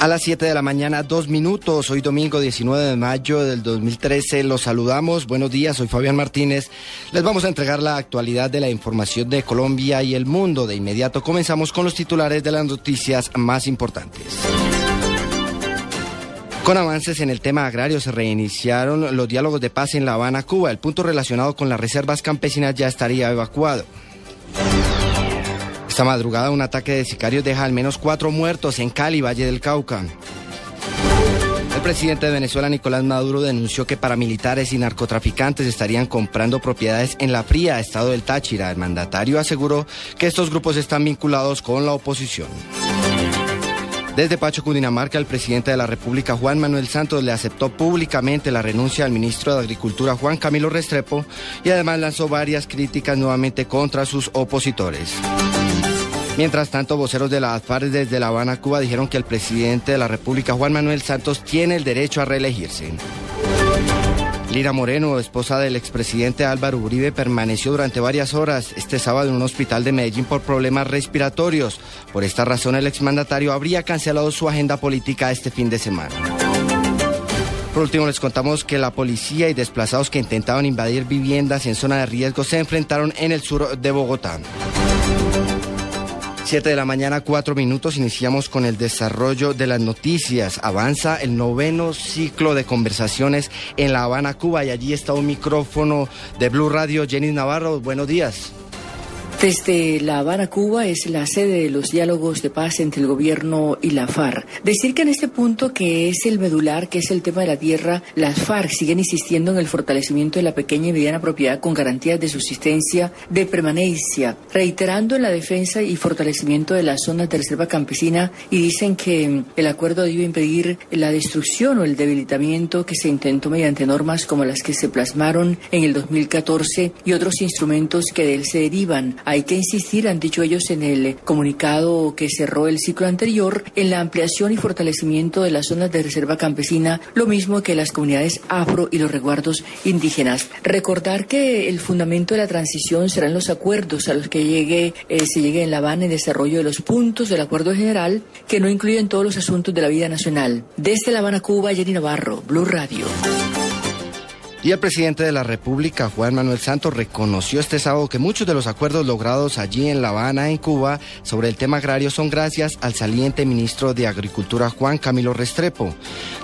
A las 7 de la mañana, dos minutos. Hoy domingo 19 de mayo del 2013. Los saludamos. Buenos días, soy Fabián Martínez. Les vamos a entregar la actualidad de la información de Colombia y el mundo. De inmediato comenzamos con los titulares de las noticias más importantes. Con avances en el tema agrario se reiniciaron los diálogos de paz en La Habana, Cuba. El punto relacionado con las reservas campesinas ya estaría evacuado. Esta madrugada un ataque de sicarios deja al menos cuatro muertos en Cali, Valle del Cauca. El presidente de Venezuela, Nicolás Maduro, denunció que paramilitares y narcotraficantes estarían comprando propiedades en la fría estado del Táchira. El mandatario aseguró que estos grupos están vinculados con la oposición. Desde Pacho, Cundinamarca, el presidente de la República, Juan Manuel Santos, le aceptó públicamente la renuncia al ministro de Agricultura, Juan Camilo Restrepo, y además lanzó varias críticas nuevamente contra sus opositores. Mientras tanto, voceros de la AFAR desde La Habana, Cuba, dijeron que el presidente de la República, Juan Manuel Santos, tiene el derecho a reelegirse. Lira Moreno, esposa del expresidente Álvaro Uribe, permaneció durante varias horas este sábado en un hospital de Medellín por problemas respiratorios. Por esta razón, el exmandatario habría cancelado su agenda política este fin de semana. Por último, les contamos que la policía y desplazados que intentaban invadir viviendas en zona de riesgo se enfrentaron en el sur de Bogotá. 7 de la mañana, cuatro minutos, iniciamos con el desarrollo de las noticias. Avanza el noveno ciclo de conversaciones en La Habana, Cuba, y allí está un micrófono de Blue Radio. Jenny Navarro, buenos días. Desde La Habana, Cuba, es la sede de los diálogos de paz entre el gobierno y la FARC. Decir que en este punto, que es el medular, que es el tema de la tierra, las FARC siguen insistiendo en el fortalecimiento de la pequeña y mediana propiedad con garantías de subsistencia, de permanencia, reiterando en la defensa y fortalecimiento de las zonas de reserva campesina y dicen que el acuerdo debe impedir la destrucción o el debilitamiento que se intentó mediante normas como las que se plasmaron en el 2014 y otros instrumentos que de él se derivan hay que insistir, han dicho ellos en el comunicado que cerró el ciclo anterior, en la ampliación y fortalecimiento de las zonas de reserva campesina, lo mismo que las comunidades afro y los resguardos indígenas. Recordar que el fundamento de la transición serán los acuerdos a los que llegue, eh, se llegue en La Habana en desarrollo de los puntos del acuerdo general que no incluyen todos los asuntos de la vida nacional. Desde La Habana, Cuba, Jenny Navarro, Blue Radio. Y el presidente de la República, Juan Manuel Santos, reconoció este sábado que muchos de los acuerdos logrados allí en La Habana, en Cuba, sobre el tema agrario son gracias al saliente ministro de Agricultura, Juan Camilo Restrepo.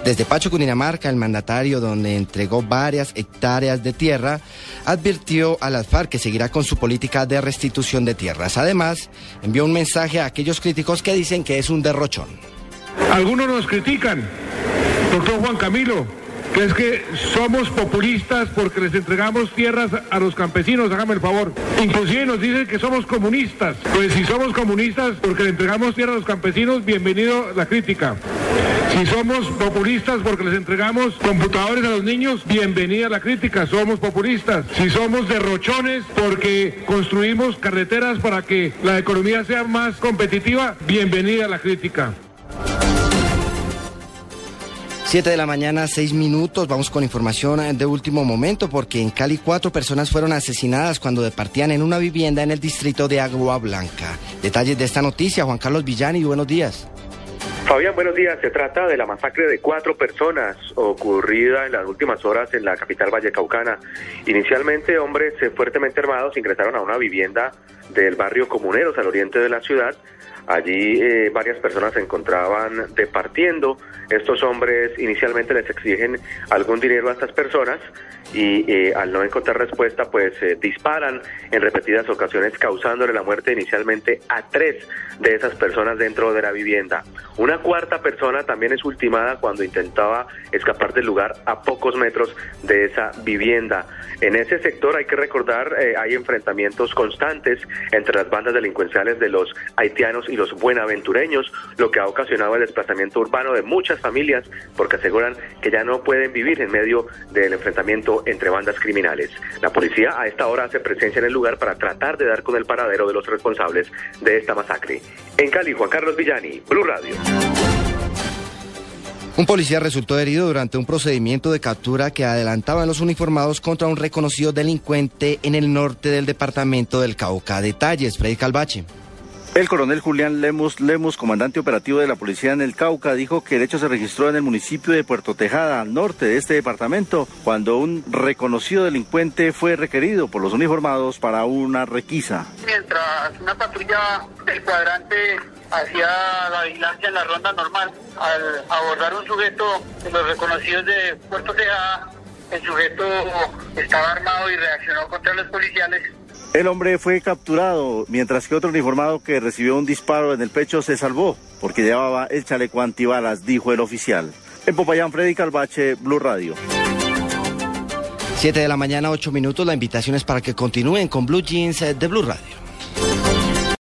Desde Pacho, Cundinamarca, el mandatario, donde entregó varias hectáreas de tierra, advirtió a las que seguirá con su política de restitución de tierras. Además, envió un mensaje a aquellos críticos que dicen que es un derrochón. Algunos nos critican, doctor Juan Camilo es que somos populistas porque les entregamos tierras a los campesinos, hágame el favor. Inclusive nos dicen que somos comunistas. Pues si somos comunistas porque le entregamos tierras a los campesinos, bienvenido la crítica. Si somos populistas porque les entregamos computadores a los niños, bienvenida la crítica, somos populistas. Si somos derrochones porque construimos carreteras para que la economía sea más competitiva, bienvenida la crítica. 7 de la mañana, 6 minutos. Vamos con información de último momento porque en Cali cuatro personas fueron asesinadas cuando departían en una vivienda en el distrito de Agua Blanca. Detalles de esta noticia, Juan Carlos Villani, buenos días. Fabián, buenos días. Se trata de la masacre de cuatro personas ocurrida en las últimas horas en la capital vallecaucana. Inicialmente, hombres fuertemente armados ingresaron a una vivienda del barrio Comuneros al oriente de la ciudad Allí eh, varias personas se encontraban departiendo. Estos hombres inicialmente les exigen algún dinero a estas personas y eh, al no encontrar respuesta pues eh, disparan en repetidas ocasiones causándole la muerte inicialmente a tres de esas personas dentro de la vivienda. Una cuarta persona también es ultimada cuando intentaba escapar del lugar a pocos metros de esa vivienda. En ese sector hay que recordar hay enfrentamientos constantes entre las bandas delincuenciales de los haitianos y los buenaventureños, lo que ha ocasionado el desplazamiento urbano de muchas familias porque aseguran que ya no pueden vivir en medio del enfrentamiento entre bandas criminales. La policía a esta hora hace presencia en el lugar para tratar de dar con el paradero de los responsables de esta masacre. En Cali, Juan Carlos Villani, Blue Radio. Un policía resultó herido durante un procedimiento de captura que adelantaban los uniformados contra un reconocido delincuente en el norte del departamento del Cauca. Detalles, Freddy Calvache. El coronel Julián Lemus Lemus, comandante operativo de la policía en el Cauca, dijo que el hecho se registró en el municipio de Puerto Tejada, al norte de este departamento, cuando un reconocido delincuente fue requerido por los uniformados para una requisa. Mientras una patrulla del cuadrante hacía la vigilancia en la ronda normal, al abordar un sujeto de los reconocidos de Puerto Tejada, el sujeto estaba armado y reaccionó contra los policiales el hombre fue capturado, mientras que otro uniformado que recibió un disparo en el pecho se salvó, porque llevaba el chaleco antibalas, dijo el oficial. En Popayán, Freddy Calvache, Blue Radio. Siete de la mañana, ocho minutos. La invitación es para que continúen con Blue Jeans de Blue Radio.